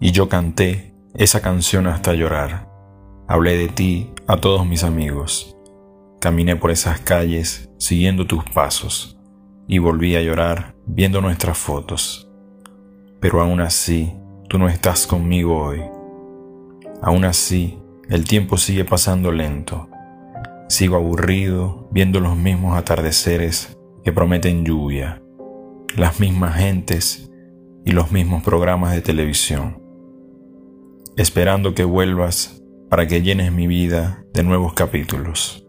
Y yo canté esa canción hasta llorar. Hablé de ti a todos mis amigos. Caminé por esas calles siguiendo tus pasos y volví a llorar viendo nuestras fotos. Pero aún así, tú no estás conmigo hoy. Aún así, el tiempo sigue pasando lento. Sigo aburrido viendo los mismos atardeceres que prometen lluvia, las mismas gentes y los mismos programas de televisión esperando que vuelvas para que llenes mi vida de nuevos capítulos.